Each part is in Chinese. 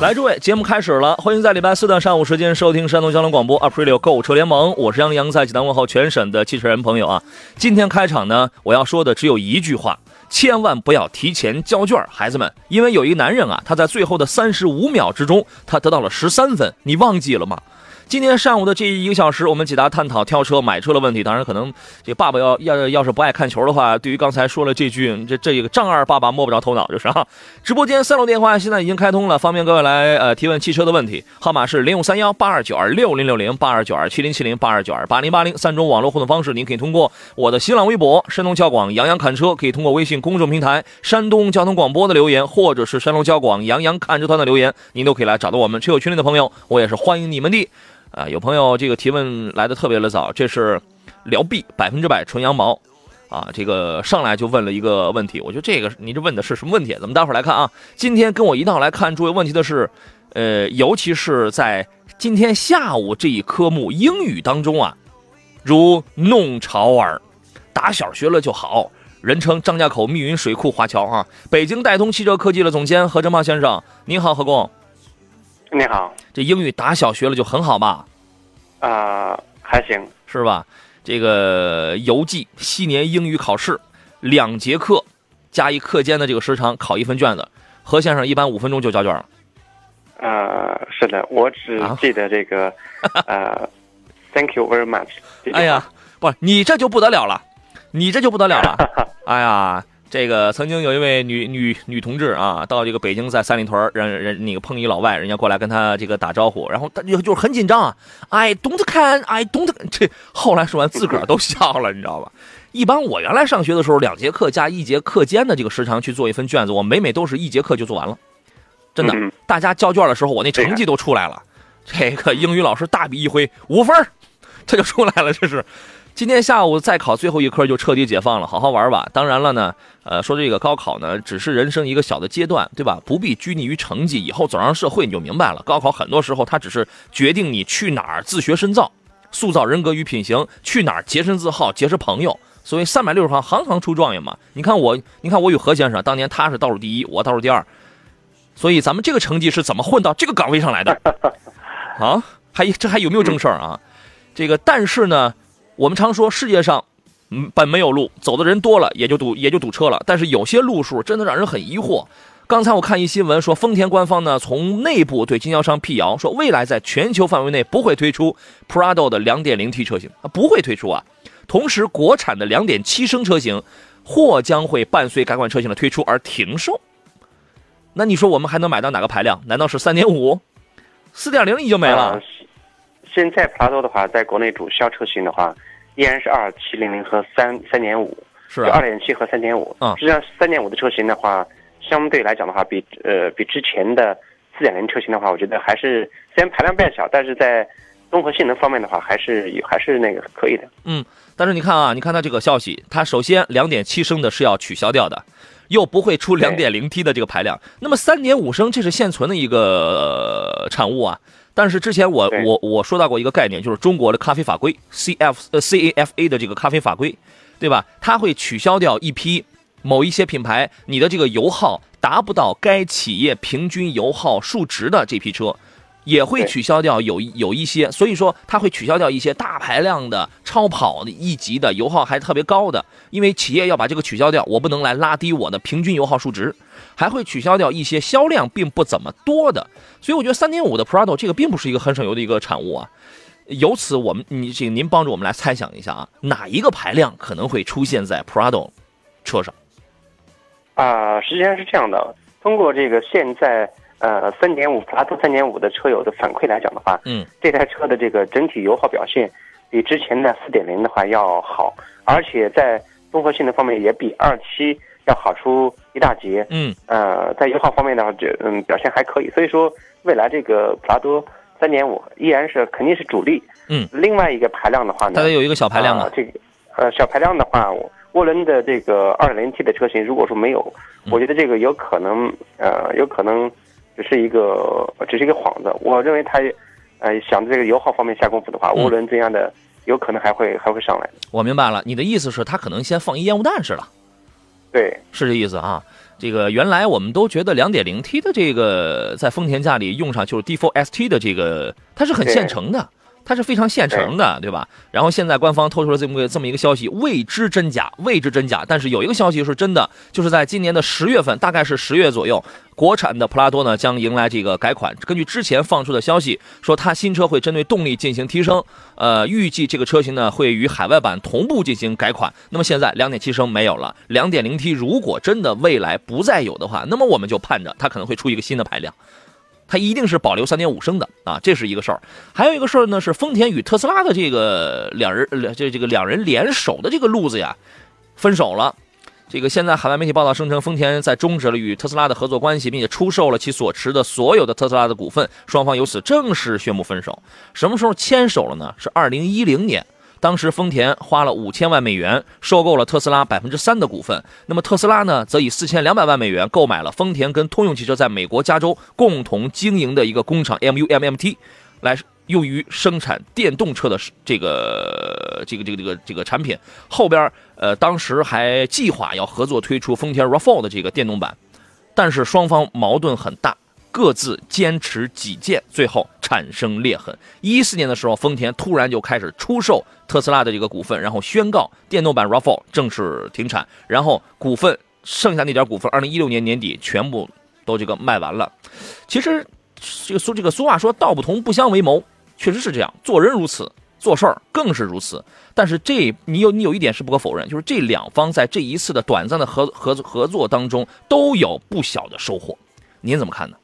来，诸位，节目开始了，欢迎在礼拜四的上午时间收听山东交通广播 Aprilio 购物车联盟，我是杨洋，在济南问候全省的汽车人朋友啊。今天开场呢，我要说的只有一句话，千万不要提前交卷，孩子们，因为有一个男人啊，他在最后的三十五秒之中，他得到了十三分，你忘记了吗？今天上午的这一个小时，我们解答探讨挑车、买车的问题。当然，可能这爸爸要要要是不爱看球的话，对于刚才说了这句，这这一个丈二爸爸摸不着头脑，就是啊。直播间三楼电话现在已经开通了，方便各位来呃提问汽车的问题。号码是零五三幺八二九二六零六零八二九二七零七零八二九二八零八零三种网络互动方式，您可以通过我的新浪微博山东交广杨洋看车，可以通过微信公众平台山东交通广播的留言，或者是山东交广杨洋看车团的留言，您都可以来找到我们车友群里的朋友，我也是欢迎你们的。啊，有朋友这个提问来的特别的早，这是辽 B 百分之百纯羊毛，啊，这个上来就问了一个问题，我觉得这个你这问的是什么问题？咱们待会儿来看啊。今天跟我一道来看诸位问题的是，呃，尤其是在今天下午这一科目英语当中啊，如弄潮儿，打小学了就好，人称张家口密云水库华侨啊，北京戴通汽车科技的总监何振茂先生，您好，何工。你好，这英语打小学了就很好吧？啊，还行，是吧？这个邮寄昔年英语考试，两节课加一课间的这个时长考一份卷子，何先生一般五分钟就交卷了。呃，是的，我只记得这个，呃，Thank you very much。哎呀，不，你这就不得了了，你这就不得了了。哎呀。这个曾经有一位女女女同志啊，到这个北京在三里屯，人人那个碰一老外，人家过来跟他这个打招呼，然后他就就是很紧张啊，I don't can，I don't，这后来说完自个儿都笑了，你知道吧？一般我原来上学的时候，两节课加一节课间的这个时长去做一份卷子，我每每都是一节课就做完了，真的。大家交卷的时候，我那成绩都出来了，这个英语老师大笔一挥，五分，他就出来了，这是。今天下午再考最后一科就彻底解放了，好好玩吧。当然了呢，呃，说这个高考呢，只是人生一个小的阶段，对吧？不必拘泥于成绩，以后走上社会你就明白了。高考很多时候它只是决定你去哪儿自学深造，塑造人格与品行，去哪儿洁身自好，结识朋友。所谓三百六十行，行行出状元嘛。你看我，你看我与何先生，当年他是倒数第一，我倒数第二，所以咱们这个成绩是怎么混到这个岗位上来的？啊，还这还有没有正事儿啊？这个，但是呢。我们常说世界上，嗯，本没有路，走的人多了也就堵也就堵车了。但是有些路数真的让人很疑惑。刚才我看一新闻说，丰田官方呢从内部对经销商辟谣，说未来在全球范围内不会推出 Prado 的 2.0T 车型啊，不会推出啊。同时，国产的2.7升车型或将会伴随改款车型的推出而停售。那你说我们还能买到哪个排量？难道是3.5、4.0已经没了？现在 Prado 的话，在国内主销车型的话。依然是二七零零和三三点五，是二点七和三点五。嗯，实际上三点五的车型的话，相对来讲的话，比呃比之前的四点零车型的话，我觉得还是虽然排量变小，但是在综合性能方面的话，还是还是那个可以的。嗯，但是你看啊，你看它这个消息，它首先两点七升的是要取消掉的，又不会出两点零 T 的这个排量，那么三点五升这是现存的一个产物啊。但是之前我我我说到过一个概念，就是中国的咖啡法规 C F 呃 C A F A 的这个咖啡法规，对吧？它会取消掉一批某一些品牌你的这个油耗达不到该企业平均油耗数值的这批车，也会取消掉有有一些，所以说它会取消掉一些大排量的超跑的一级的油耗还特别高的，因为企业要把这个取消掉，我不能来拉低我的平均油耗数值。还会取消掉一些销量并不怎么多的，所以我觉得三点五的 Prado 这个并不是一个很省油的一个产物啊。由此，我们你请您帮助我们来猜想一下啊，哪一个排量可能会出现在 Prado 车上？啊，实际上是这样的，通过这个现在呃三点五 Prado 三点五的车友的反馈来讲的话，嗯，这台车的这个整体油耗表现比之前的四点零的话要好，而且在综合性能方面也比二七。要好出一大截。嗯，呃，在油耗方面的话，这嗯表现还可以。所以说，未来这个普拉多三点五依然是肯定是主力。嗯，另外一个排量的话呢，它得有一个小排量啊。这个呃小排量的话，涡轮的这个二点零 T 的车型，如果说没有，我觉得这个有可能呃有可能只是一个只是一个幌子。我认为它呃想这个油耗方面下功夫的话，涡轮这样的有可能还会还会上来。我明白了，你的意思是他可能先放一烟雾弹似的。对，是这意思啊。这个原来我们都觉得两点零 T 的这个在丰田家里用上就是 D4ST 的这个，它是很现成的。它是非常现成的，对吧？然后现在官方透出了这么个这么一个消息，未知真假，未知真假。但是有一个消息是真的，就是在今年的十月份，大概是十月左右，国产的普拉多呢将迎来这个改款。根据之前放出的消息，说它新车会针对动力进行提升，呃，预计这个车型呢会与海外版同步进行改款。那么现在2.7升没有了，2.0T 如果真的未来不再有的话，那么我们就盼着它可能会出一个新的排量。它一定是保留三点五升的啊，这是一个事儿。还有一个事儿呢，是丰田与特斯拉的这个两人，这这个两人联手的这个路子呀，分手了。这个现在海外媒体报道声称，丰田在终止了与特斯拉的合作关系，并且出售了其所持的所有的特斯拉的股份，双方由此正式宣布分手。什么时候牵手了呢？是二零一零年。当时丰田花了五千万美元收购了特斯拉百分之三的股份，那么特斯拉呢，则以四千两百万美元购买了丰田跟通用汽车在美国加州共同经营的一个工厂 MUMMT，来用于生产电动车的这个这个这个这个这个产品。后边呃，当时还计划要合作推出丰田 RAV4 的这个电动版，但是双方矛盾很大。各自坚持己见，最后产生裂痕。一四年的时候，丰田突然就开始出售特斯拉的这个股份，然后宣告电动版 RAV4 正式停产，然后股份剩下那点股份，二零一六年年底全部都这个卖完了。其实这个俗这个俗话说“道不同不相为谋”，确实是这样，做人如此，做事儿更是如此。但是这你有你有一点是不可否认，就是这两方在这一次的短暂的合合合作当中都有不小的收获。您怎么看呢？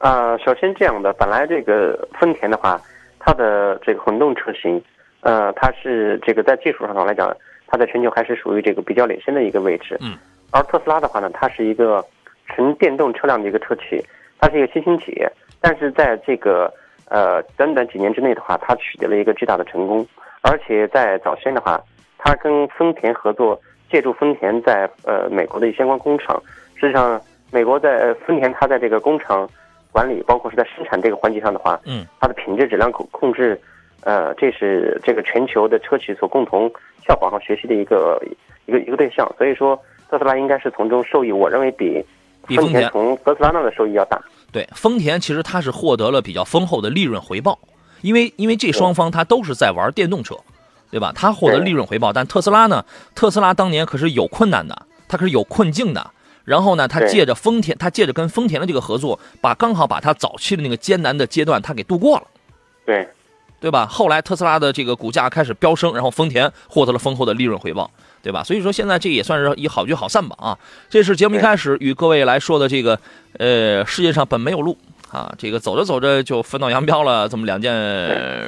啊，首先这样的，本来这个丰田的话，它的这个混动车型，呃，它是这个在技术上来讲，它在全球还是属于这个比较领先的一个位置。嗯。而特斯拉的话呢，它是一个纯电动车辆的一个车企，它是一个新兴企业，但是在这个呃短短几年之内的话，它取得了一个巨大的成功，而且在早先的话，它跟丰田合作，借助丰田在呃美国的相关工厂，实际上美国在丰田它在这个工厂。管理包括是在生产这个环节上的话，嗯，它的品质质量控控制，呃，这是这个全球的车企所共同效仿和学习的一个一个一个对象。所以说，特斯拉应该是从中受益。我认为比丰田从特斯拉那的收益要大。对，丰田其实它是获得了比较丰厚的利润回报，因为因为这双方它都是在玩电动车，对吧？它获得利润回报，但特斯拉呢？特斯拉当年可是有困难的，它可是有困境的。然后呢，他借着丰田，他借着跟丰田的这个合作，把刚好把他早期的那个艰难的阶段他给度过了，对，对吧？后来特斯拉的这个股价开始飙升，然后丰田获得了丰厚的利润回报，对吧？所以说现在这也算是以好聚好散吧啊！这是节目一开始与各位来说的这个，呃，世界上本没有路。啊，这个走着走着就分道扬镳了，这么两件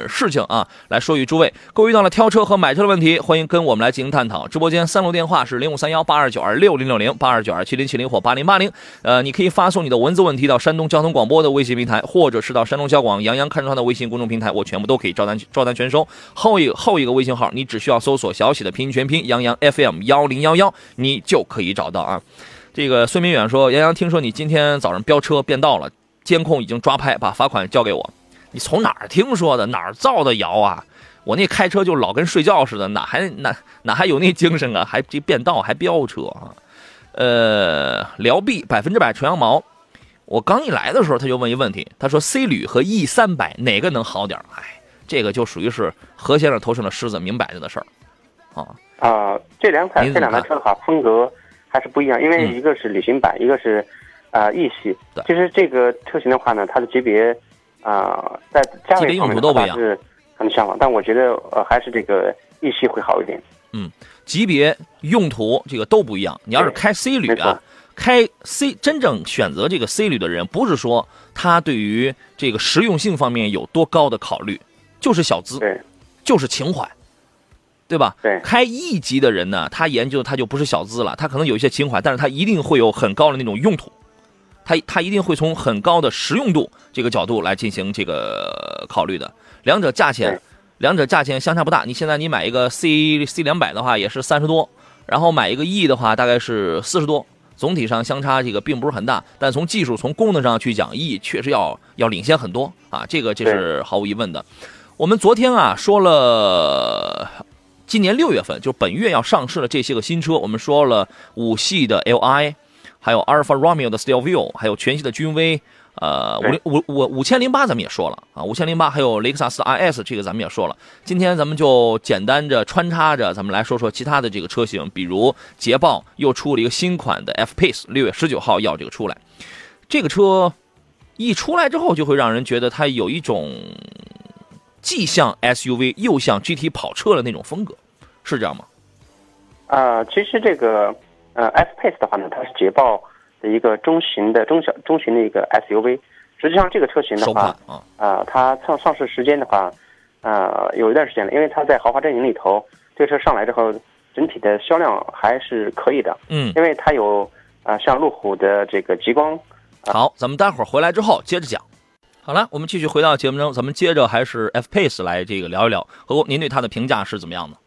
事情啊，来说与诸位，各位遇到了挑车和买车的问题，欢迎跟我们来进行探讨。直播间三路电话是零五三幺八二九二六零六零八二九二七零七零或八零八零。呃，你可以发送你的文字问题到山东交通广播的微信平台，或者是到山东交广杨洋看车团的微信公众平台，我全部都可以照单照单全收。后一后一个微信号，你只需要搜索小写的拼音全拼杨洋 FM 幺零幺幺，你就可以找到啊。这个孙明远说，杨洋听说你今天早上飙车变道了。监控已经抓拍，把罚款交给我。你从哪儿听说的？哪儿造的谣啊？我那开车就老跟睡觉似的，哪还哪哪还有那精神啊？还这变道还飙车啊？呃，辽 B 百分之百纯羊毛。我刚一来的时候他就问一问题，他说 C 旅和 E 三百哪个能好点？哎，这个就属于是何先生头上的狮子，明摆着的事儿。啊啊，这两款这两台车的话，风格还是不一样，因为一个是旅行版，一个是。啊，，E 系，其实这个车型的话呢，它的级别啊，在价位方面它是很相仿，但我觉得呃，还是这个 E 系会好一点。嗯，级别、用途这个都不一样。你要是开 C 旅啊，开 C 真正选择这个 C 旅的人，不是说他对于这个实用性方面有多高的考虑，就是小资，对，就是情怀。对吧？对，开 E 级的人呢，他研究他就不是小资了，他可能有一些情怀，但是他一定会有很高的那种用途，他他一定会从很高的实用度这个角度来进行这个考虑的。两者价钱，两者价钱相差不大。你现在你买一个 C C 两百的话，也是三十多，然后买一个 E 的话，大概是四十多。总体上相差这个并不是很大，但从技术、从功能上去讲，E 确实要要领先很多啊，这个这是毫无疑问的。我们昨天啊说了，今年六月份就本月要上市的这些个新车，我们说了五系的 Li，还有阿尔法罗密欧的 Stelvio，还有全系的君威。呃，五零五五五千零八咱们也说了啊，五千零八还有雷克萨斯 IS 这个咱们也说了。今天咱们就简单着穿插着，咱们来说说其他的这个车型，比如捷豹又出了一个新款的 F Pace，六月十九号要这个出来。这个车一出来之后，就会让人觉得它有一种既像 SUV 又像 GT 跑车的那种风格，是这样吗？啊，其实这个呃 F Pace 的话呢，它是捷豹。的一个中型的中小中型的一个 SUV，实际上这个车型的话，啊，它上上市时间的话，呃，有一段时间了，因为它在豪华阵营里头，这车上来之后，整体的销量还是可以的，嗯，因为它有啊，像路虎的这个极光。好，咱们待会儿回来之后接着讲。好了，我们继续回到节目中，咱们接着还是 F Pace 来这个聊一聊，何工您对它的评价是怎么样的？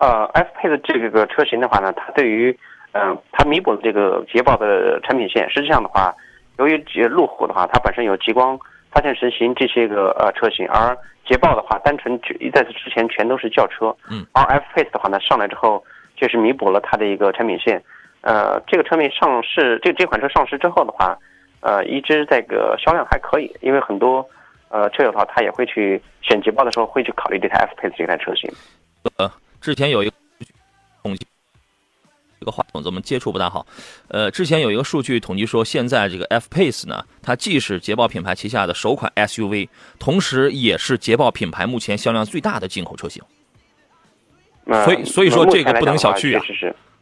呃，F Pace 这个车型的话呢，它对于嗯，它弥补了这个捷豹的产品线。实际上的话，由于路虎的话，它本身有极光、发现神行这些个呃车型，而捷豹的话，单纯在此之前全都是轿车。嗯。而 F Pace 的话呢，上来之后确实弥补了它的一个产品线。呃，这个车面上市，这这款车上市之后的话，呃，一直这个销量还可以，因为很多呃车友的话，他也会去选捷豹的时候会去考虑这台 F Pace 这台车型。呃，之前有一个统计。这个话筒咱们接触不大好，呃，之前有一个数据统计说，现在这个 F Pace 呢，它既是捷豹品牌旗下的首款 SUV，同时也是捷豹品牌目前销量最大的进口车型。所以，所以说这个不能小觑啊，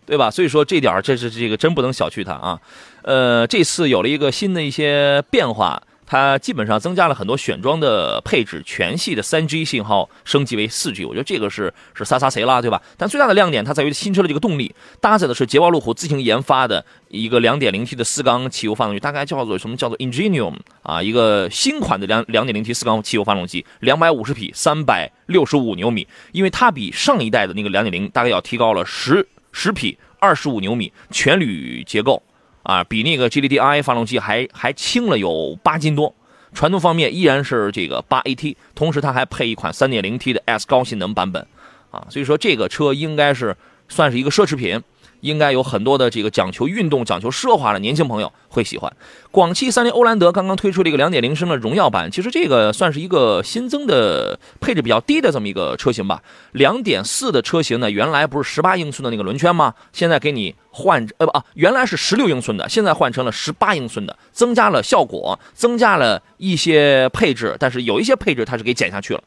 对吧？所以说这点这是这个真不能小觑它啊。呃，这次有了一个新的一些变化。它基本上增加了很多选装的配置，全系的三 G 信号升级为四 G，我觉得这个是是撒撒谁啦，对吧？但最大的亮点它在于新车的这个动力，搭载的是捷豹路虎自行研发的一个 2.0T 的四缸汽油发动机，大概叫做什么叫做 Ingenium 啊，一个新款的两 2.0T 四缸汽油发动机，250匹，365牛米，因为它比上一代的那个2.0大概要提高了十十匹，25牛米，全铝结构。啊，比那个 G D D I 发动机还还轻了有八斤多，传动方面依然是这个八 AT，同时它还配一款 3.0T 的 S 高性能版本，啊，所以说这个车应该是算是一个奢侈品。应该有很多的这个讲求运动、讲求奢华的年轻朋友会喜欢。广汽三菱欧蓝德刚刚推出了一个2.0升的荣耀版，其实这个算是一个新增的配置比较低的这么一个车型吧。2.4的车型呢，原来不是18英寸的那个轮圈吗？现在给你换呃不啊，原来是16英寸的，现在换成了18英寸的，增加了效果，增加了一些配置，但是有一些配置它是给减下去了，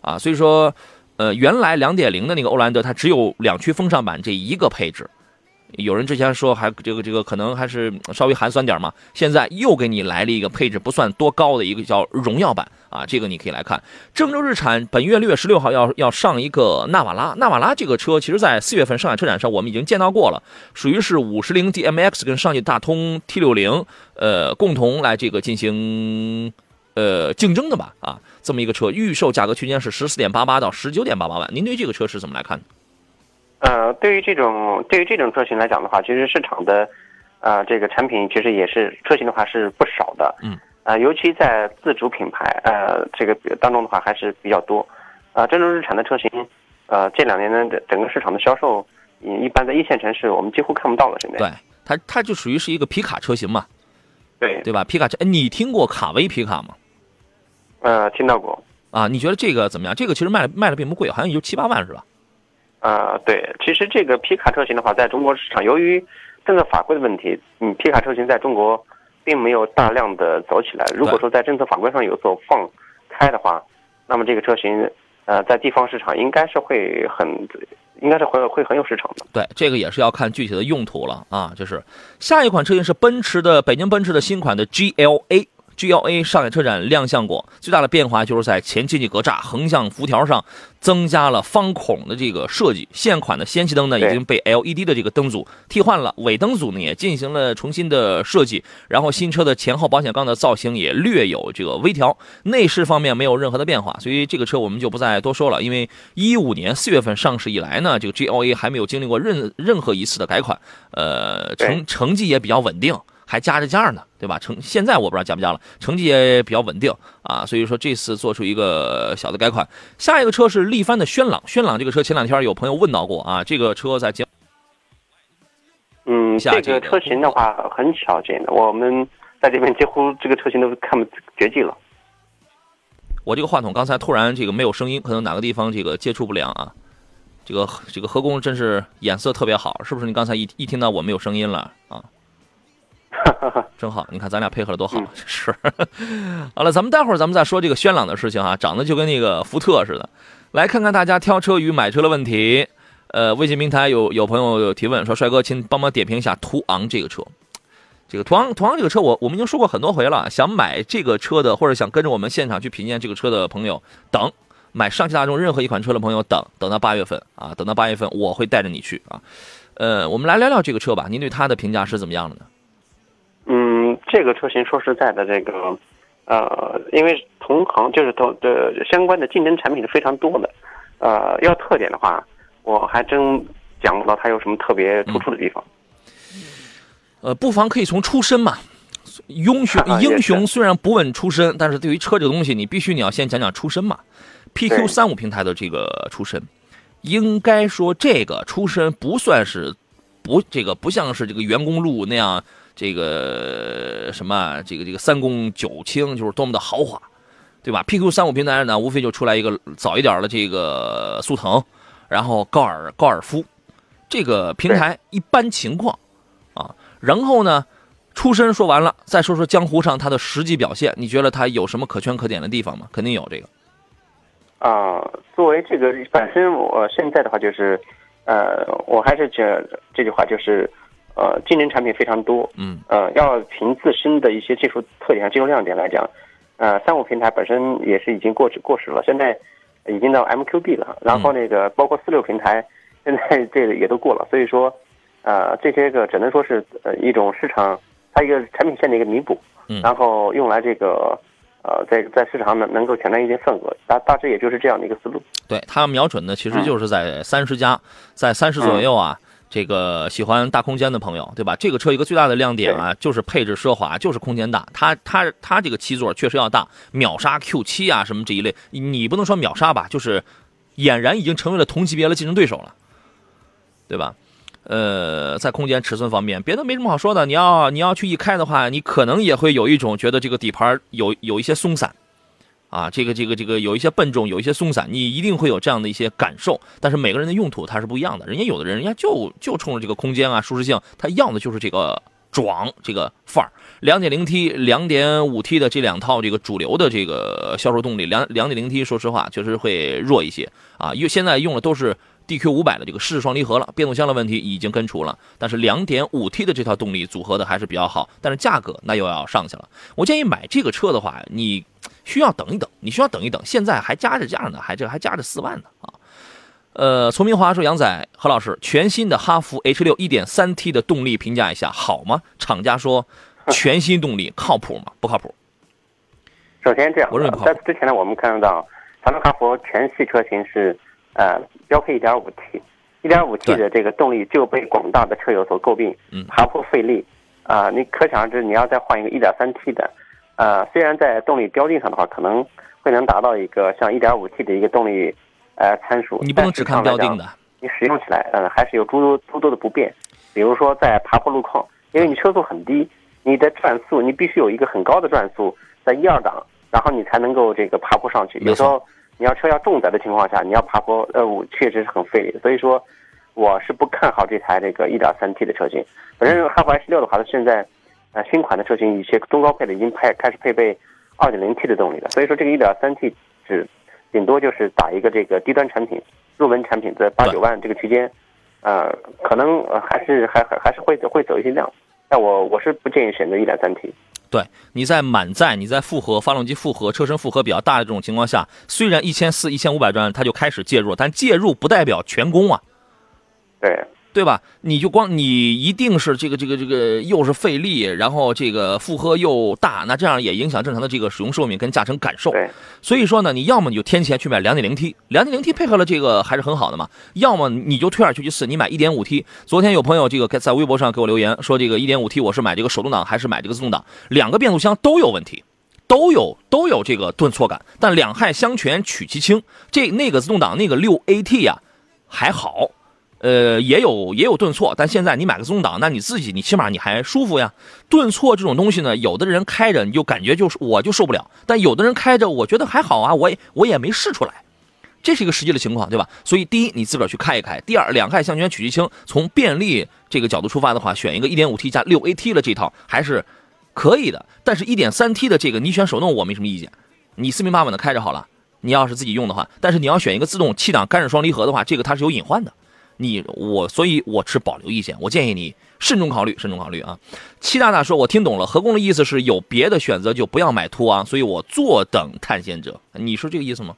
啊，所以说，呃，原来2.0的那个欧蓝德它只有两驱风尚版这一个配置。有人之前说还这个这个可能还是稍微寒酸点嘛，现在又给你来了一个配置不算多高的一个叫荣耀版啊，这个你可以来看。郑州日产本月六月十六号要要上一个纳瓦拉，纳瓦拉这个车其实在四月份上海车展上我们已经见到过了，属于是五十铃 DMX 跟上汽大通 T 六零呃共同来这个进行呃竞争的吧啊，这么一个车预售价格区间是十四点八八到十九点八八万，您对这个车是怎么来看？呃，对于这种对于这种车型来讲的话，其实市场的，呃，这个产品其实也是车型的话是不少的，嗯，呃，尤其在自主品牌呃这个当中的话还是比较多，啊，郑州日产的车型，呃，这两年的整个市场的销售，一般在一线城市我们几乎看不到了，现在。对，它它就属于是一个皮卡车型嘛，对对吧？皮卡车，哎，你听过卡威皮卡吗？呃，听到过。啊，你觉得这个怎么样？这个其实卖卖的并不贵，好像也就七八万是吧？啊，对，其实这个皮卡车型的话，在中国市场，由于政策法规的问题，嗯，皮卡车型在中国并没有大量的走起来。如果说在政策法规上有所放开的话，那么这个车型，呃，在地方市场应该是会很，应该是会会很有市场的。对，这个也是要看具体的用途了啊。就是下一款车型是奔驰的北京奔驰的新款的 GLA。GLA 上海车展亮相过，最大的变化就是在前进气格栅横向辐条上增加了方孔的这个设计。现款的氙气灯呢已经被 LED 的这个灯组替换了，尾灯组呢也进行了重新的设计。然后新车的前后保险杠的造型也略有这个微调，内饰方面没有任何的变化，所以这个车我们就不再多说了。因为一五年四月份上市以来呢，这个 GLA 还没有经历过任任何一次的改款，呃，成成绩也比较稳定。还加着价呢，对吧？成现在我不知道加不加了，成绩也比较稳定啊，所以说这次做出一个小的改款。下一个车是力帆的轩朗，轩朗这个车前两天有朋友问到过啊，这个车在节嗯，这个车型的话很少见的，我们在这边几乎这个车型都看不绝迹了。我这个话筒刚才突然这个没有声音，可能哪个地方这个接触不良啊？这个这个何工真是眼色特别好，是不是？你刚才一一听到我没有声音了啊？真好，你看咱俩配合的多好，是。好了，咱们待会儿咱们再说这个轩朗的事情啊，长得就跟那个福特似的。来看看大家挑车与买车的问题。呃，微信平台有有朋友有提问说，帅哥，请帮忙点评一下途昂这个车。这个途昂途昂这个车，我我们已经说过很多回了。想买这个车的，或者想跟着我们现场去品鉴这个车的朋友，等买上汽大众任何一款车的朋友，等等到八月份啊，等到八月份我会带着你去啊。呃，我们来聊聊这个车吧，您对它的评价是怎么样的呢？嗯，这个车型说实在的，这个，呃，因为同行就是同的相关的竞争产品是非常多的，呃，要特点的话，我还真讲不到它有什么特别突出的地方。呃，不妨可以从出身嘛，英雄英雄虽然不问出身，但是对于车这个东西，你必须你要先讲讲出身嘛。PQ 三五平台的这个出身，应该说这个出身不算是不这个不像是这个员工路那样。这个什么，这个这个三公九卿，就是多么的豪华，对吧？PQ 三五平台呢，无非就出来一个早一点的这个速腾，然后高尔高尔夫，这个平台一般情况啊。然后呢，出身说完了，再说说江湖上它的实际表现，你觉得它有什么可圈可点的地方吗？肯定有这个。啊，作为这个本身，我现在的话就是，呃，我还是这这句话就是。呃，竞争产品非常多，嗯，呃，要凭自身的一些技术特点和技术亮点来讲，呃，三五平台本身也是已经过时过时了，现在已经到 MQB 了，然后那个包括四六平台，现在这个也都过了，所以说，呃，这些个只能说是呃一种市场它一个产品线的一个弥补，嗯，然后用来这个呃在在市场上能能够抢占一些份额，大大致也就是这样的一个思路。对，它瞄准的其实就是在三十家，在三十左右啊。这个喜欢大空间的朋友，对吧？这个车一个最大的亮点啊，就是配置奢华，就是空间大。它它它这个七座确实要大，秒杀 Q 七啊什么这一类，你不能说秒杀吧，就是俨然已经成为了同级别的竞争对手了，对吧？呃，在空间尺寸方面，别的没什么好说的。你要你要去一开的话，你可能也会有一种觉得这个底盘有有一些松散。啊，这个这个这个有一些笨重，有一些松散，你一定会有这样的一些感受。但是每个人的用途它是不一样的，人家有的人人家就就冲着这个空间啊、舒适性，他要的就是这个壮这个范儿。两点零 T、两点五 T 的这两套这个主流的这个销售动力，两两点零 T 说实话确实会弱一些啊，因为现在用的都是 DQ 五百的这个湿式双离合了，变速箱的问题已经根除了。但是两点五 T 的这套动力组合的还是比较好，但是价格那又要上去了。我建议买这个车的话，你。需要等一等，你需要等一等，现在还加着价呢，还这还加着四万呢啊！呃，丛明华说：“杨仔何老师，全新的哈弗 H 六 1.3T 的动力评价一下好吗？”厂家说：“全新动力靠谱吗？不靠谱。”首先这样，我认为在之前呢，我们看到长城哈弗全系车型是呃标配 1.5T，1.5T 的这个动力就被广大的车友所诟病，嗯，爬坡费力啊，你可想而知，你要再换一个 1.3T 的。呃，虽然在动力标定上的话，可能会能达到一个像 1.5T 的一个动力呃参数，你不能只看标定的，你使用起来，呃，还是有诸多诸多的不便。比如说在爬坡路况，因为你车速很低，你的转速你必须有一个很高的转速，在一二档，然后你才能够这个爬坡上去。有时候你要车要重载的情况下，你要爬坡，呃，确实是很费力。所以说，我是不看好这台这个 1.3T 的车型。反正哈弗 H 六的话，它现在。呃，新款的车型一些中高配的已经配开始配备 2.0T 的动力了，所以说这个 1.3T 只顶多就是打一个这个低端产品，入门产品在八九万这个区间，呃，可能还是还还还是会会走一些量，但我我是不建议选择 1.3T。对，你在满载、你在负荷、发动机负荷、车身负荷比较大的这种情况下，虽然一千四、一千五百转它就开始介入，但介入不代表全功啊。对。对吧？你就光你一定是这个这个这个又是费力，然后这个负荷又大，那这样也影响正常的这个使用寿命跟驾乘感受。所以说呢，你要么你就添钱去买两点零 T，两点零 T 配合了这个还是很好的嘛。要么你就退而求其次，你买一点五 T。昨天有朋友这个在微博上给我留言说，这个一点五 T 我是买这个手动挡还是买这个自动挡？两个变速箱都有问题，都有都有这个顿挫感，但两害相权取其轻。这那个自动挡那个六 AT 呀还好。呃，也有也有顿挫，但现在你买个自动挡，那你自己你起码你还舒服呀。顿挫这种东西呢，有的人开着你就感觉就是我就受不了，但有的人开着我觉得还好啊，我也我也没试出来，这是一个实际的情况，对吧？所以第一，你自个儿去开一开；第二，两害相权取其轻，从便利这个角度出发的话，选一个 1.5T 加 6AT 的这套还是可以的。但是 1.3T 的这个你选手动我没什么意见，你四平八稳的开着好了。你要是自己用的话，但是你要选一个自动七档干式双离合的话，这个它是有隐患的。你我，所以我持保留意见。我建议你慎重考虑，慎重考虑啊！七大大说，我听懂了，何工的意思是有别的选择就不要买途昂，所以我坐等探险者。你说这个意思吗？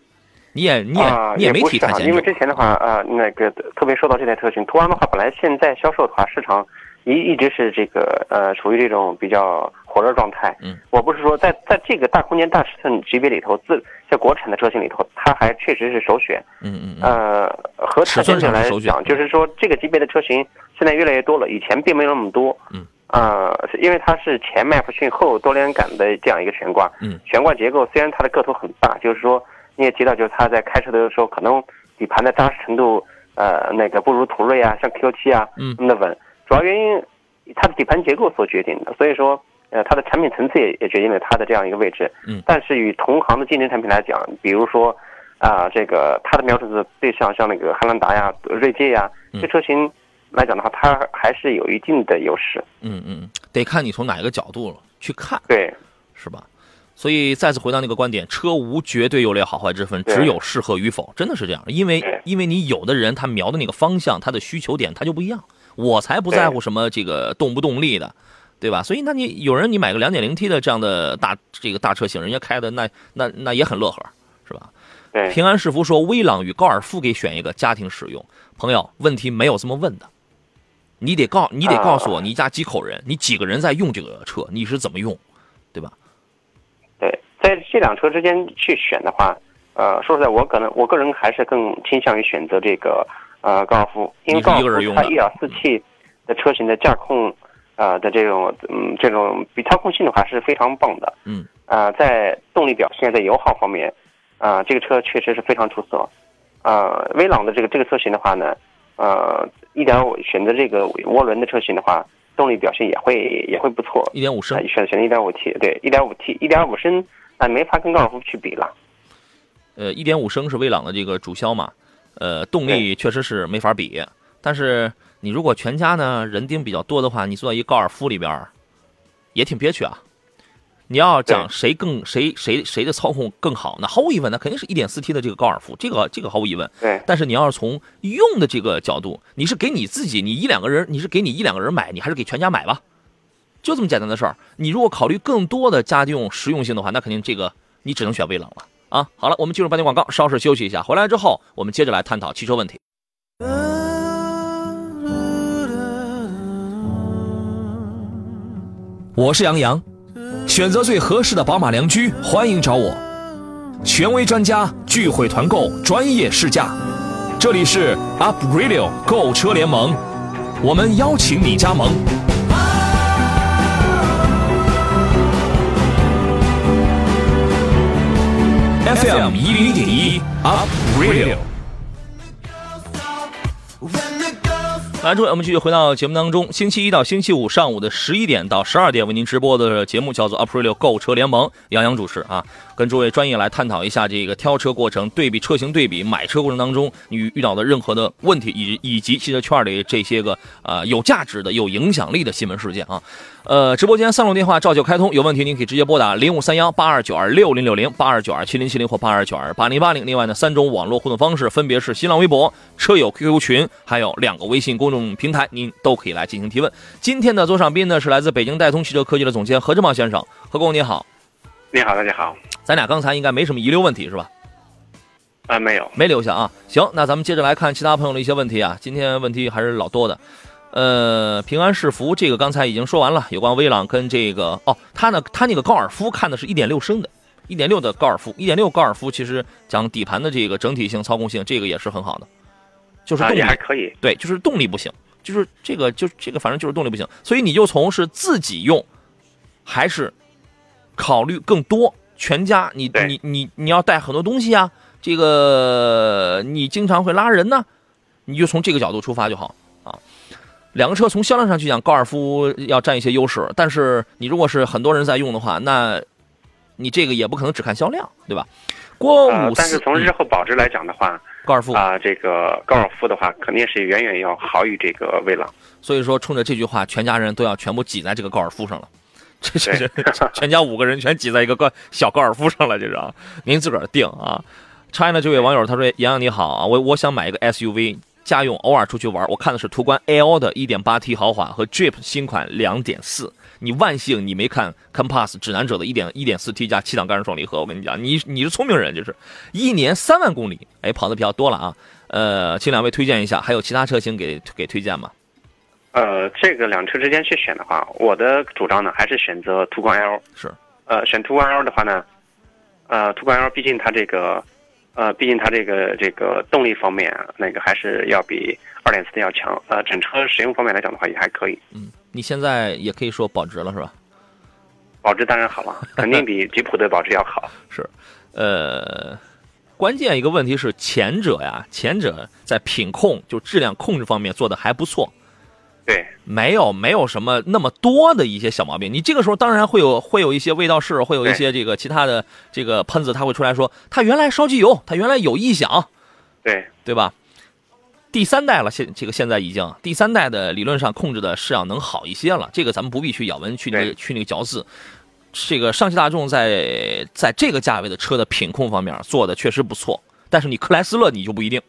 你也你也你也没提探险者，因为之前的话，呃，那个特别说到这台车型，途昂的话，本来现在销售的话，市场。一一直是这个呃，处于这种比较火热状态。嗯，我不是说在在这个大空间、大尺寸级别里头，自在国产的车型里头，它还确实是首选。嗯嗯。呃，和探险者来讲，就是说这个级别的车型现在越来越多了，以前并没有那么多。嗯。呃，因为它是前麦弗逊后多连杆的这样一个悬挂。嗯。悬挂结构虽然它的个头很大，就是说你也提到，就是它在开车的时候可能底盘的扎实程度，呃，那个不如途锐啊，像 Q7 啊那么的稳。主要原因，它的底盘结构所决定的，所以说，呃，它的产品层次也也决定了它的这样一个位置。嗯。但是与同行的竞争产品来讲，比如说，啊，这个它的瞄准的对象像那个汉兰达呀、锐界呀，这车型来讲的话，它还是有一定的优势。嗯嗯，得看你从哪一个角度去看。对。是吧？所以再次回到那个观点，车无绝对优劣好坏之分，只有适合与否，真的是这样。因为因为你有的人他瞄的那个方向，他的需求点他就不一样。我才不在乎什么这个动不动力的，对吧？所以那你有人你买个两点零 T 的这样的大这个大车型，人家开的那那那也很乐呵，是吧？平安是福说威朗与高尔夫给选一个家庭使用，朋友问题没有这么问的，你得告你得告诉我你家几口人，你几个人在用这个车，你是怎么用，对吧？对，在这辆车之间去选的话，呃，说实在，我可能我个人还是更倾向于选择这个。呃，高尔夫，因为高尔夫它一点四 T 的车型的驾控，呃的这种，嗯，这种比操控性的话是非常棒的。嗯，啊，在动力表现，在油耗方面，啊，这个车确实是非常出色。啊，威朗的这个这个车型的话呢，呃，一点五选择这个涡轮的车型的话，动力表现也会也会不错。一点五升，选选一点五 T，对，一点五 T，一点五升，那没法跟高尔夫去比了。呃，一点五升是威朗的这个主销嘛？呃，动力确实是没法比，但是你如果全家呢人丁比较多的话，你坐一高尔夫里边也挺憋屈啊。你要讲谁更谁谁谁的操控更好，那毫无疑问，那肯定是一点四 T 的这个高尔夫，这个这个毫无疑问。对。但是你要是从用的这个角度，你是给你自己，你一两个人，你是给你一两个人买，你还是给全家买吧？就这么简单的事儿。你如果考虑更多的家用实用性的话，那肯定这个你只能选威朗了。啊，好了，我们进入半天广告，稍事休息一下，回来之后我们接着来探讨汽车问题。我是杨洋，选择最合适的宝马良驹，欢迎找我，权威专家聚会团购，专业试驾，这里是 Up Radio 购车联盟，我们邀请你加盟。FM 一零一点一 Up Radio。来，诸位，我们继续回到节目当中。星期一到星期五上午的十一点到十二点为您直播的节目叫做 Up Radio 购车联盟，杨洋主持啊，跟诸位专业来探讨一下这个挑车过程、对比车型对比、买车过程当中你遇到的任何的问题，以以及汽车圈里这些个啊有价值的、有影响力的新闻事件啊。呃，直播间三路电话照旧开通，有问题您可以直接拨打零五三幺八二九二六零六零八二九二七零七零或八二九二八零八零。另外呢，三种网络互动方式分别是新浪微博、车友 QQ 群，还有两个微信公众。种平台，您都可以来进行提问。今天的座上宾呢是来自北京戴通汽车科技的总监何志茂先生，何工你好，你好，大家好，咱俩刚才应该没什么遗留问题是吧？啊，没有，没留下啊。行，那咱们接着来看其他朋友的一些问题啊。今天问题还是老多的。呃，平安是福，这个刚才已经说完了。有关威朗跟这个哦，他呢，他那个高尔夫看的是一点六升的，一点六的高尔夫，一点六高尔夫其实讲底盘的这个整体性、操控性，这个也是很好的，就是动力还可以。对，就是动力不行，就是这个就这个反正就是动力不行。所以你就从是自己用，还是考虑更多全家？你你你你要带很多东西啊。这个你经常会拉人呢，你就从这个角度出发就好啊。两个车从销量上去讲，高尔夫要占一些优势，但是你如果是很多人在用的话，那你这个也不可能只看销量，对吧？郭五但是从日后保值来讲的话，高尔夫啊，这个高尔夫的话肯定是远远要好于这个威朗。所以说，冲着这句话，全家人都要全部挤在这个高尔夫上了。这这这，全家五个人全挤在一个高小高尔夫上了，这是啊，您自个儿定啊。China 这位网友他说：“洋洋你好啊，我我想买一个 SUV 家用，偶尔出去玩。我看的是途观 L 的 1.8T 豪华和 Jeep 新款2.4。你万幸你没看 Compass 指南者的一点一点四 T 加七档干式双离合。我跟你讲，你你是聪明人，就是一年三万公里，哎，跑的比较多了啊。呃，请两位推荐一下，还有其他车型给给推荐吗？呃，这个两车之间去选的话，我的主张呢还是选择途观 L。是，呃，选途观 L 的话呢，呃，途观 L 毕竟它这个。呃，毕竟它这个这个动力方面，那个还是要比二点四的要强。呃，整车使用方面来讲的话，也还可以。嗯，你现在也可以说保值了，是吧？保值当然好了，肯定比吉普的保值要好。是，呃，关键一个问题是前者呀，前者在品控就质量控制方面做的还不错。对，没有没有什么那么多的一些小毛病。你这个时候当然会有会有一些味道是，会有一些这个其他的这个喷子，他会出来说，他原来烧机油，他原来有异响，对对吧？第三代了，现这个现在已经第三代的理论上控制的是要能好一些了。这个咱们不必去咬文去那个去那个嚼字。这个上汽大众在在这个价位的车的品控方面做的确实不错，但是你克莱斯勒你就不一定，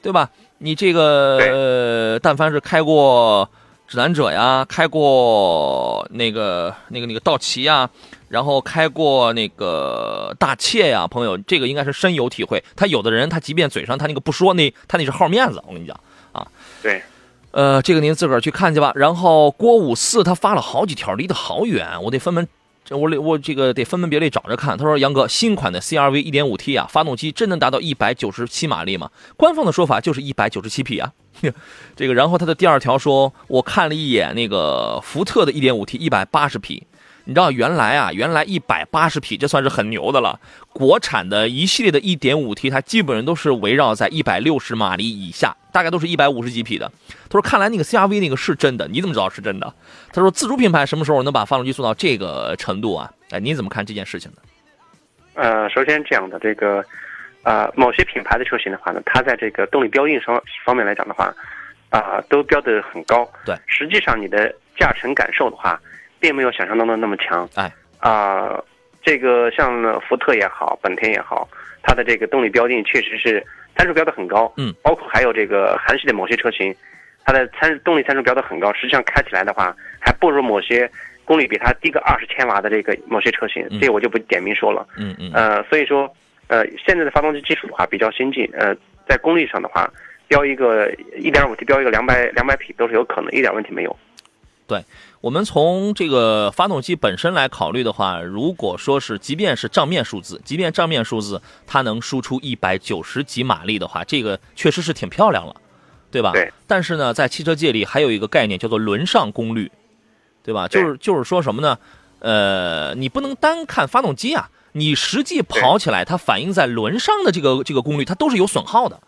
对吧？你这个，但凡是开过指南者呀，开过那个、那个、那个道奇呀，然后开过那个大切呀，朋友，这个应该是深有体会。他有的人，他即便嘴上他那个不说，那他那是好面子。我跟你讲啊，对，呃，这个您自个儿去看去吧。然后郭五四他发了好几条，离得好远，我得分门。这我我这个得分门别类找着看。他说：“杨哥，新款的 CRV 1.5T 啊，发动机真能达到197马力吗？官方的说法就是197匹啊。这个，然后他的第二条说，我看了一眼那个福特的 1.5T，180 匹。你知道原来啊，原来一百八十匹这算是很牛的了。国产的一系列的 1.5T，它基本上都是围绕在一百六十马力以下。”大概都是一百五十几匹的，他说：“看来那个 CRV 那个是真的，你怎么知道是真的？”他说：“自主品牌什么时候能把发动机做到这个程度啊？”哎，你怎么看这件事情呢？呃，首先这样的这个，呃，某些品牌的车型的话呢，它在这个动力标定上方面来讲的话，啊，都标的很高。对，实际上你的驾乘感受的话，并没有想象中的那么强。哎，啊，这个像福特也好，本田也好，它的这个动力标定确实是。参数标的很高，嗯，包括还有这个韩系的某些车型，它的参动力参数标的很高，实际上开起来的话，还不如某些功率比它低个二十千瓦的这个某些车型，这我就不点名说了，嗯嗯，呃，所以说，呃，现在的发动机技术的话比较先进，呃，在功率上的话，标一个一点五 T，标一个两百两百匹都是有可能，一点问题没有。对我们从这个发动机本身来考虑的话，如果说是即便是账面数字，即便账面数字它能输出一百九十几马力的话，这个确实是挺漂亮了，对吧？对。但是呢，在汽车界里还有一个概念叫做轮上功率，对吧？就是就是说什么呢？呃，你不能单看发动机啊，你实际跑起来，它反映在轮上的这个这个功率，它都是有损耗的，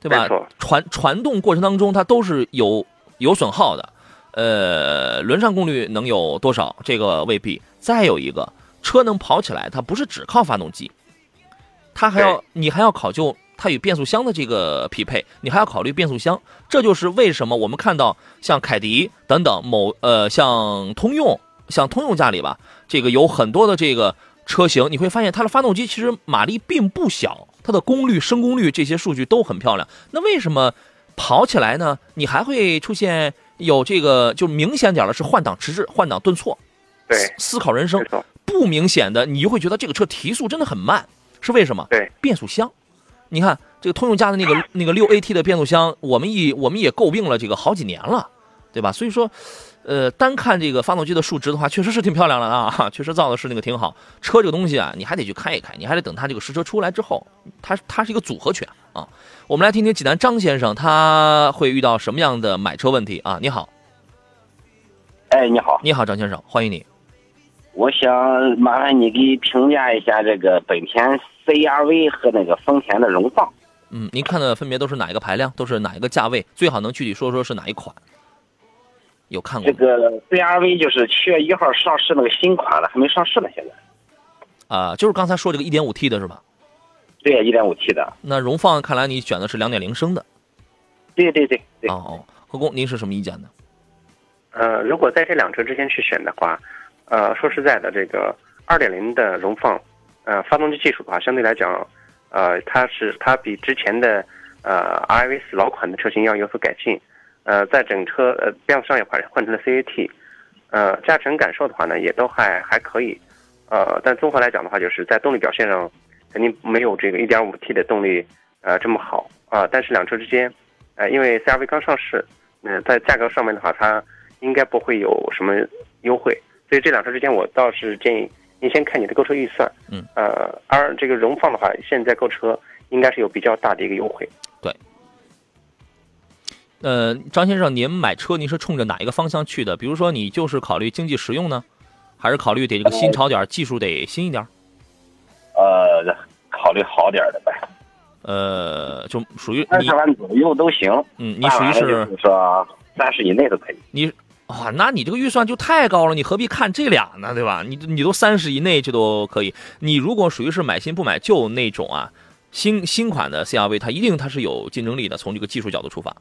对吧？传传动过程当中，它都是有有损耗的。呃，轮上功率能有多少？这个未必。再有一个，车能跑起来，它不是只靠发动机，它还要你还要考究它与变速箱的这个匹配，你还要考虑变速箱。这就是为什么我们看到像凯迪等等某呃，像通用，像通用家里吧，这个有很多的这个车型，你会发现它的发动机其实马力并不小，它的功率、升功率这些数据都很漂亮。那为什么？跑起来呢，你还会出现有这个就明显点的是换挡迟滞、换挡顿挫，对，思考人生。不明显的，你就会觉得这个车提速真的很慢，是为什么？对，变速箱。你看这个通用家的那个 那个六 AT 的变速箱，我们一我们也诟病了这个好几年了，对吧？所以说。呃，单看这个发动机的数值的话，确实是挺漂亮的啊，确实造的是那个挺好。车这个东西啊，你还得去开一开，你还得等它这个实车出来之后，它它是一个组合拳啊。我们来听听济南张先生他会遇到什么样的买车问题啊？你好，哎，你好，你好，张先生，欢迎你。我想麻烦你给评价一下这个本田 CR-V 和那个丰田的荣放。嗯，您看的分别都是哪一个排量？都是哪一个价位？最好能具体说说是哪一款？有看过这个 CRV 就是七月一号上市那个新款了，还没上市呢，现在。啊，就是刚才说这个 1.5T 的是吧？对一点五 T 的。那荣放看来你选的是两点零升的。对对对对。哦，何工，您是什么意见呢？呃，如果在这两车之间去选的话，呃，说实在的，这个二点零的荣放，呃，发动机技术的话，相对来讲，呃，它是它比之前的呃 RV4 老款的车型要有所改进。呃，在整车呃变速箱也换换成了 CAT，呃，驾乘感受的话呢，也都还还可以，呃，但综合来讲的话，就是在动力表现上，肯定没有这个 1.5T 的动力呃这么好啊。但是两车之间，呃，因为 CRV 刚上市，嗯，在价格上面的话，它应该不会有什么优惠，所以这两车之间，我倒是建议您先看你的购车预算，嗯，呃，而这个荣放的话，现在购车应该是有比较大的一个优惠，对。呃，张先生，您买车您是冲着哪一个方向去的？比如说，你就是考虑经济实用呢，还是考虑得这个新潮点，技术得新一点？呃，考虑好点的呗。呃，就属于二十万左右都行。嗯，你属于是说三十以内都可以。你啊，那你这个预算就太高了，你何必看这俩呢？对吧？你你都三十以内这都可以。你如果属于是买新不买旧那种啊，新新款的 CRV，它一定它是有竞争力的，从这个技术角度出发。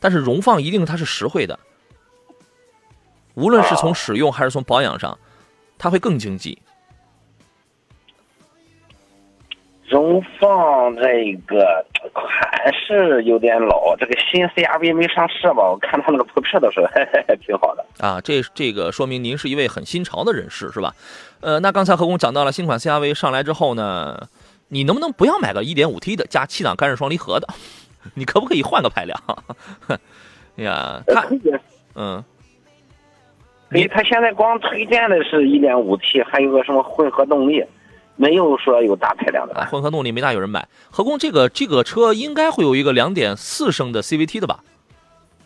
但是荣放一定它是实惠的，无论是从使用还是从保养上，它会更经济。荣放这个款式有点老，这个新 CRV 没上市吧？我看他那个图片都是 挺好的啊。这这个说明您是一位很新潮的人士，是吧？呃，那刚才何工讲到了新款 CRV 上来之后呢，你能不能不要买个 1.5T 的加七档干式双离合的？你可不可以换个排量？哎 呀，他嗯，哎他现在光推荐的是一点五 T，还有个什么混合动力，没有说有大排量的。混合动力没大有人买。何工，这个这个车应该会有一个两点四升的 CVT 的吧？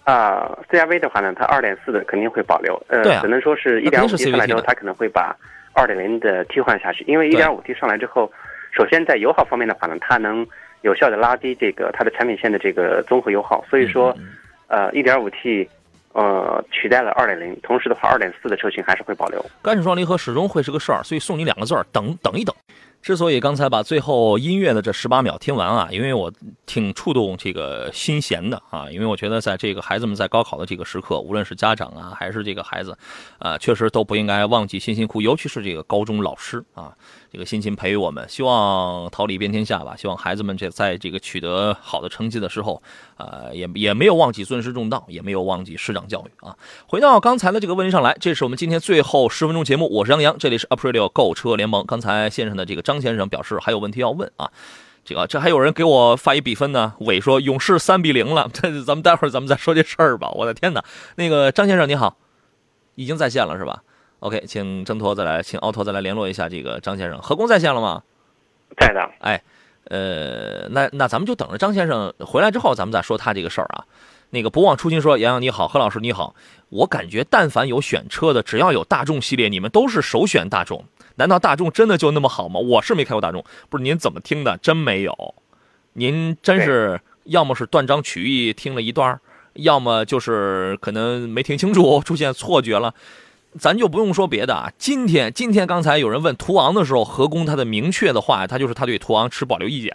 啊，CRV 的话呢，它二点四的肯定会保留。呃，只能说是一点五 T 上来之后，它可能会把二点零的替换下去，因为一点五 T 上来之后，首先在油耗方面的话呢，它能。有效的拉低这个它的产品线的这个综合油耗，所以说，呃，1.5T，呃，取代了2.0，同时的话，2.4的车型还是会保留。干式双离合始终会是个事儿，所以送你两个字儿：等 等一等。之所以刚才把最后音乐的这十八秒听完啊，因为我挺触动这个心弦的啊，因为我觉得在这个孩子们在高考的这个时刻，无论是家长啊还是这个孩子，啊，确实都不应该忘记辛辛苦，尤其是这个高中老师啊，这个辛勤培育我们，希望桃李遍天下吧，希望孩子们这在这个取得好的成绩的时候，呃，也也没有忘记尊师重道，也没有忘记师长教育啊。回到刚才的这个问题上来，这是我们今天最后十分钟节目，我是杨洋，这里是 Aprilio 购车联盟。刚才线上的这个张。先生表示还有问题要问啊，这个这还有人给我发一比分呢，伟说勇士三比零了，这咱们待会儿咱们再说这事儿吧。我的天哪，那个张先生你好，已经在线了是吧？OK，请挣脱再来，请奥拓再来联络一下这个张先生。何工在线了吗？在的。哎，呃，那那咱们就等着张先生回来之后，咱们再说他这个事儿啊。那个不忘初心说，杨洋你好，何老师你好，我感觉但凡有选车的，只要有大众系列，你们都是首选大众。难道大众真的就那么好吗？我是没开过大众，不是您怎么听的？真没有，您真是要么是断章取义听了一段，要么就是可能没听清楚，出现错觉了。咱就不用说别的啊，今天今天刚才有人问途昂的时候，何工他的明确的话，他就是他对途昂持保留意见，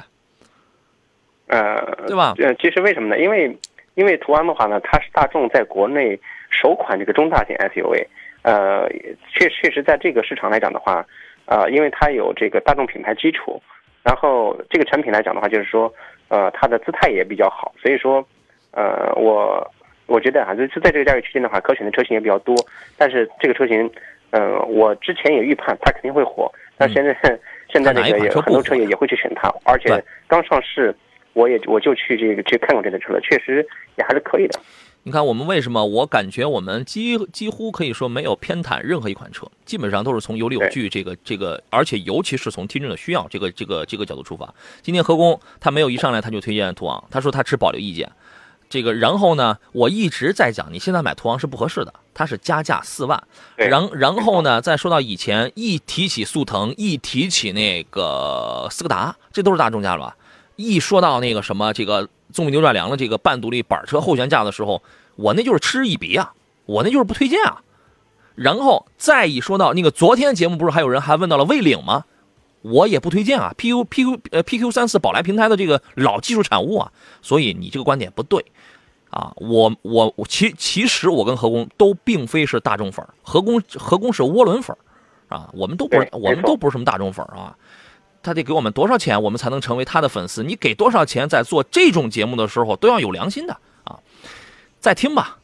呃，对吧？呃，其实为什么呢？因为因为途昂的话呢，它是大众在国内首款这个中大型 SUV。呃，确确实在这个市场来讲的话，呃，因为它有这个大众品牌基础，然后这个产品来讲的话，就是说，呃，它的姿态也比较好，所以说，呃，我我觉得啊，就是在这个价位区间的话，可选的车型也比较多。但是这个车型，呃，我之前也预判它肯定会火，那现在现在那个也很多车也也会去选它，而且刚上市，我也我就去这个去看过这台车了，确实也还是可以的。你看，我们为什么？我感觉我们几几乎可以说没有偏袒任何一款车，基本上都是从有理有据这个这个，而且尤其是从听众的需要这个这个这个角度出发。今天何工他没有一上来他就推荐途昂，他说他持保留意见。这个然后呢，我一直在讲，你现在买途昂是不合适的，它是加价四万。然然后呢，再说到以前一提起速腾，一提起那个斯柯达，这都是大众家了吧？一说到那个什么这个。纵臂扭转梁的这个半独立板车后悬架的时候，我那就是嗤之以鼻啊，我那就是不推荐啊。然后再一说到那个昨天节目不是还有人还问到了魏领吗？我也不推荐啊，P U P Q 呃 P Q 三四宝来平台的这个老技术产物啊，所以你这个观点不对啊。我我我其其实我跟何工都并非是大众粉何工何工是涡轮粉啊，我们都不是我们都不是什么大众粉啊。他得给我们多少钱，我们才能成为他的粉丝？你给多少钱，在做这种节目的时候都要有良心的啊！再听吧。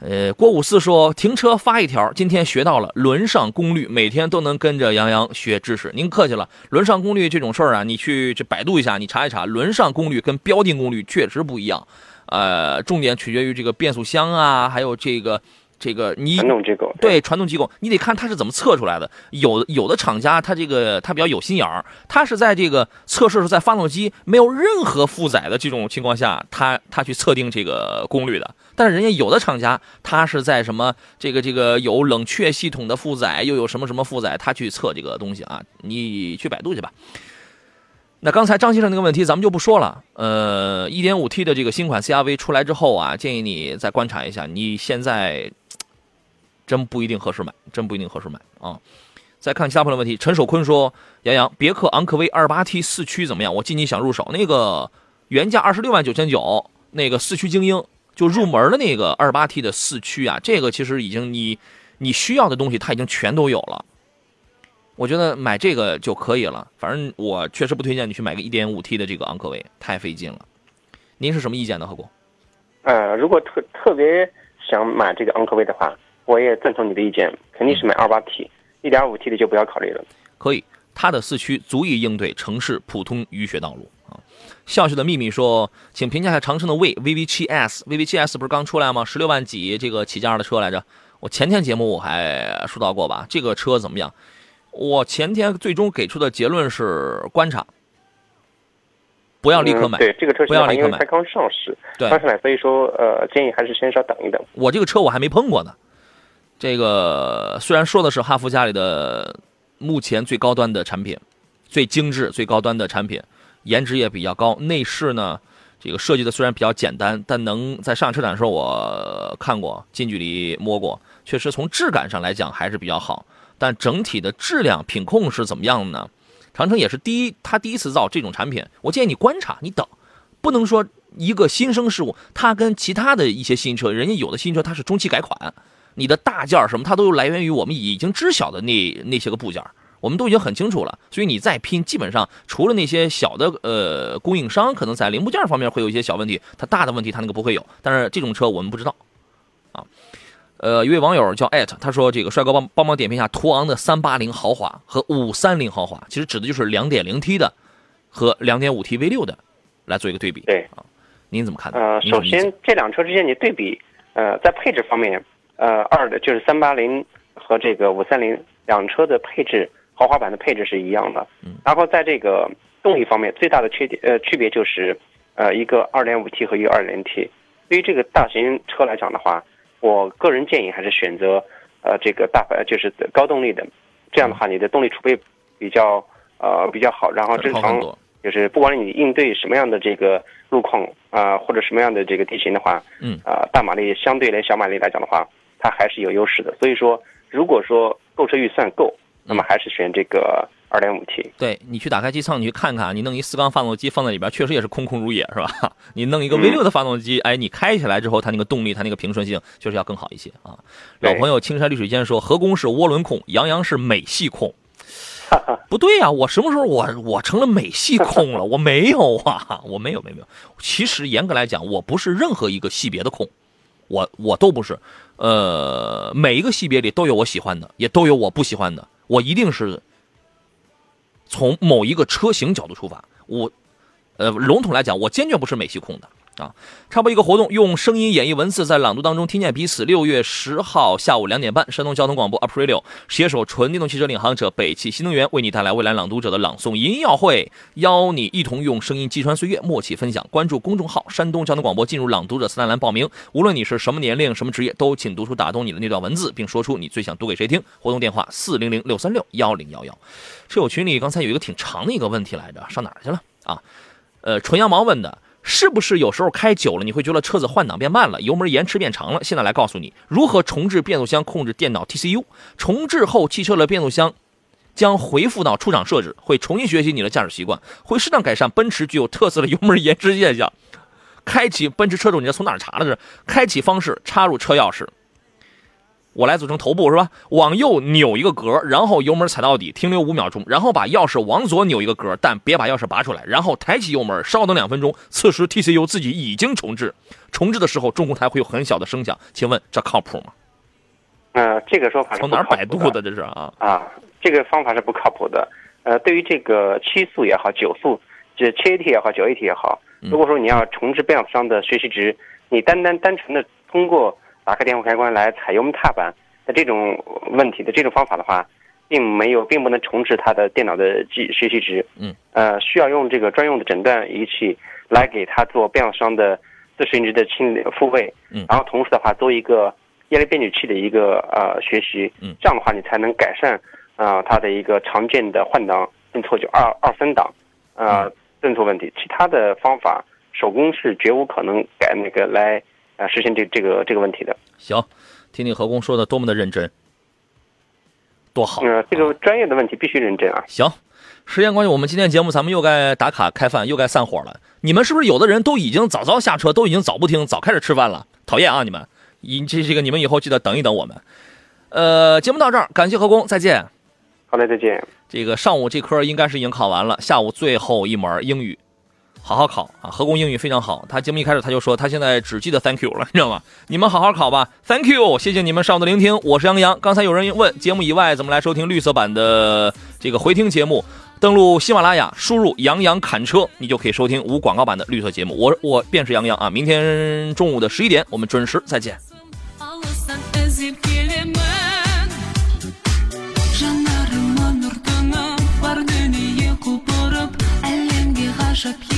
呃，郭五四说停车发一条，今天学到了轮上功率，每天都能跟着杨洋学知识。您客气了，轮上功率这种事儿啊，你去去百度一下，你查一查，轮上功率跟标定功率确实不一样。呃，重点取决于这个变速箱啊，还有这个。这个你传动机构对传动机构，你得看它是怎么测出来的。有有的厂家，它这个它比较有心眼儿，它是在这个测试是在发动机没有任何负载的这种情况下，它它去测定这个功率的。但是人家有的厂家，它是在什么这个这个有冷却系统的负载，又有什么什么负载，它去测这个东西啊。你去百度去吧。那刚才张先生那个问题，咱们就不说了。呃，1.5T 的这个新款 CRV 出来之后啊，建议你再观察一下，你现在。真不一定合适买，真不一定合适买啊！再看其他朋友问题，陈守坤说：“杨洋，别克昂科威二八 T 四驱怎么样？我近期想入手那个原价二十六万九千九那个四驱精英，就入门的那个二八 T 的四驱啊，这个其实已经你你需要的东西它已经全都有了。我觉得买这个就可以了。反正我确实不推荐你去买个一点五 T 的这个昂科威，太费劲了。您是什么意见呢，何工？呃，如果特特别想买这个昂科威的话。我也赞同你的意见，肯定是买二八 T，一点五 T 的就不要考虑了。可以，它的四驱足以应对城市普通雨雪道路啊。笑笑的秘密说，请评价一下长城的魏 VV7S，VV7S 不是刚出来吗？十六万几这个起价的车来着。我前天节目我还说到过吧，这个车怎么样？我前天最终给出的结论是观察，不要立刻买。对这个车，不要立刻买，才刚上市，对，刚上来，所以说呃，建议还是先稍等一等。我这个车我还没碰过呢。这个虽然说的是哈弗家里的目前最高端的产品，最精致、最高端的产品，颜值也比较高。内饰呢，这个设计的虽然比较简单，但能在上车展的时候我看过，近距离摸过，确实从质感上来讲还是比较好。但整体的质量品控是怎么样的呢？长城也是第一，他第一次造这种产品，我建议你观察，你等，不能说一个新生事物，它跟其他的一些新车，人家有的新车它是中期改款。你的大件什么，它都来源于我们已经知晓的那那些个部件，我们都已经很清楚了。所以你再拼，基本上除了那些小的呃供应商可能在零部件方面会有一些小问题，它大的问题它那个不会有。但是这种车我们不知道啊。呃，一位网友叫艾特，他说这个帅哥帮帮忙点评一下途昂的三八零豪华和五三零豪华，其实指的就是两点零 T 的和两点五 T V 六的来做一个对比。对啊，您怎么看？呃，首先这两车之间你对比，呃，在配置方面。呃，二的就是三八零和这个五三零两车的配置，豪华版的配置是一样的。嗯，然后在这个动力方面，最大的缺点呃区别就是，呃一个二点五 T 和一个二点零 T。对于这个大型车来讲的话，我个人建议还是选择呃这个大就是高动力的，这样的话你的动力储备比较呃比较好，然后正常就是不管你应对什么样的这个路况啊或者什么样的这个地形的话，嗯啊大马力相对来小马力来讲的话。它还是有优势的，所以说，如果说购车预算够，那么还是选这个二点五 T。对你去打开机舱，你去看看，你弄一四缸发动机放在里边，确实也是空空如也，是吧？你弄一个 V 六的发动机，哎，你开起来之后，它那个动力，它那个平顺性，确实要更好一些啊。老朋友青山绿水间说，何工是涡轮控，杨洋是美系控。不对呀，我什么时候我我成了美系控了？我没有啊，我没有，没有。其实严格来讲，我不是任何一个系别的控，我我都不是。呃，每一个系别里都有我喜欢的，也都有我不喜欢的。我一定是从某一个车型角度出发。我，呃，笼统来讲，我坚决不是美系控的。啊，插播一个活动，用声音演绎文字，在朗读当中听见彼此。六月十号下午两点半，山东交通广播 Aprilio 携手纯电动汽车领航者北汽新能源，为你带来未来朗读者的朗诵音乐会，邀你一同用声音击穿岁月，默契分享。关注公众号山东交通广播，进入朗读者菜单栏报名。无论你是什么年龄、什么职业，都请读出打动你的那段文字，并说出你最想读给谁听。活动电话四零零六三六幺零幺幺。车友群里刚才有一个挺长的一个问题来着，上哪儿去了啊？呃，纯羊毛问的。是不是有时候开久了，你会觉得车子换挡变慢了，油门延迟变长了？现在来告诉你如何重置变速箱控制电脑 TCU。重置后，汽车的变速箱将恢复到出厂设置，会重新学习你的驾驶习惯，会适当改善奔驰具有特色的油门延迟现象。开启奔驰车主，你这从哪查的？这开启方式：插入车钥匙。我来组成头部是吧？往右扭一个格，然后油门踩到底，停留五秒钟，然后把钥匙往左扭一个格，但别把钥匙拔出来，然后抬起油门，稍等两分钟。此时 TCU 自己已经重置，重置的时候中控台会有很小的声响，请问这靠谱吗？呃，这个说法从哪儿百度的？这是啊啊，这个方法是不靠谱的。呃，对于这个七速也好，九速，这七 AT 也好，九 AT 也好，如果说你要重置变速箱的学习值，你单单单纯的通过。打开电控开关来踩油门踏板的这种问题的这种方法的话，并没有，并不能重置它的电脑的记学习值。嗯，呃，需要用这个专用的诊断仪器来给它做变速箱的自适应值的清复位。嗯，然后同时的话做一个压力变矩器的一个呃学习。嗯，这样的话你才能改善啊它的一个常见的换挡顿挫就二二三档啊顿挫问题。其他的方法手工是绝无可能改那个来。啊，实现这这个这个问题的。行，听听何工说的多么的认真，多好。呃，这个专业的问题必须认真啊。行，时间关系，我们今天节目咱们又该打卡开饭，又该散伙了。你们是不是有的人都已经早早下车，都已经早不听，早开始吃饭了？讨厌啊，你们！以这这个你们以后记得等一等我们。呃，节目到这儿，感谢何工，再见。好嘞，再见。这个上午这科应该是已经考完了，下午最后一门英语。好好考啊！何工英语非常好，他节目一开始他就说他现在只记得 Thank you 了，你知道吗？你们好好考吧，Thank you，谢谢你们上午的聆听，我是杨洋。刚才有人问节目以外怎么来收听绿色版的这个回听节目，登录喜马拉雅，输入“杨洋侃车”，你就可以收听无广告版的绿色节目。我我便是杨洋啊！明天中午的十一点，我们准时再见。Желбіреккен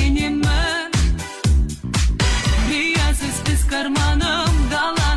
karmanım dalar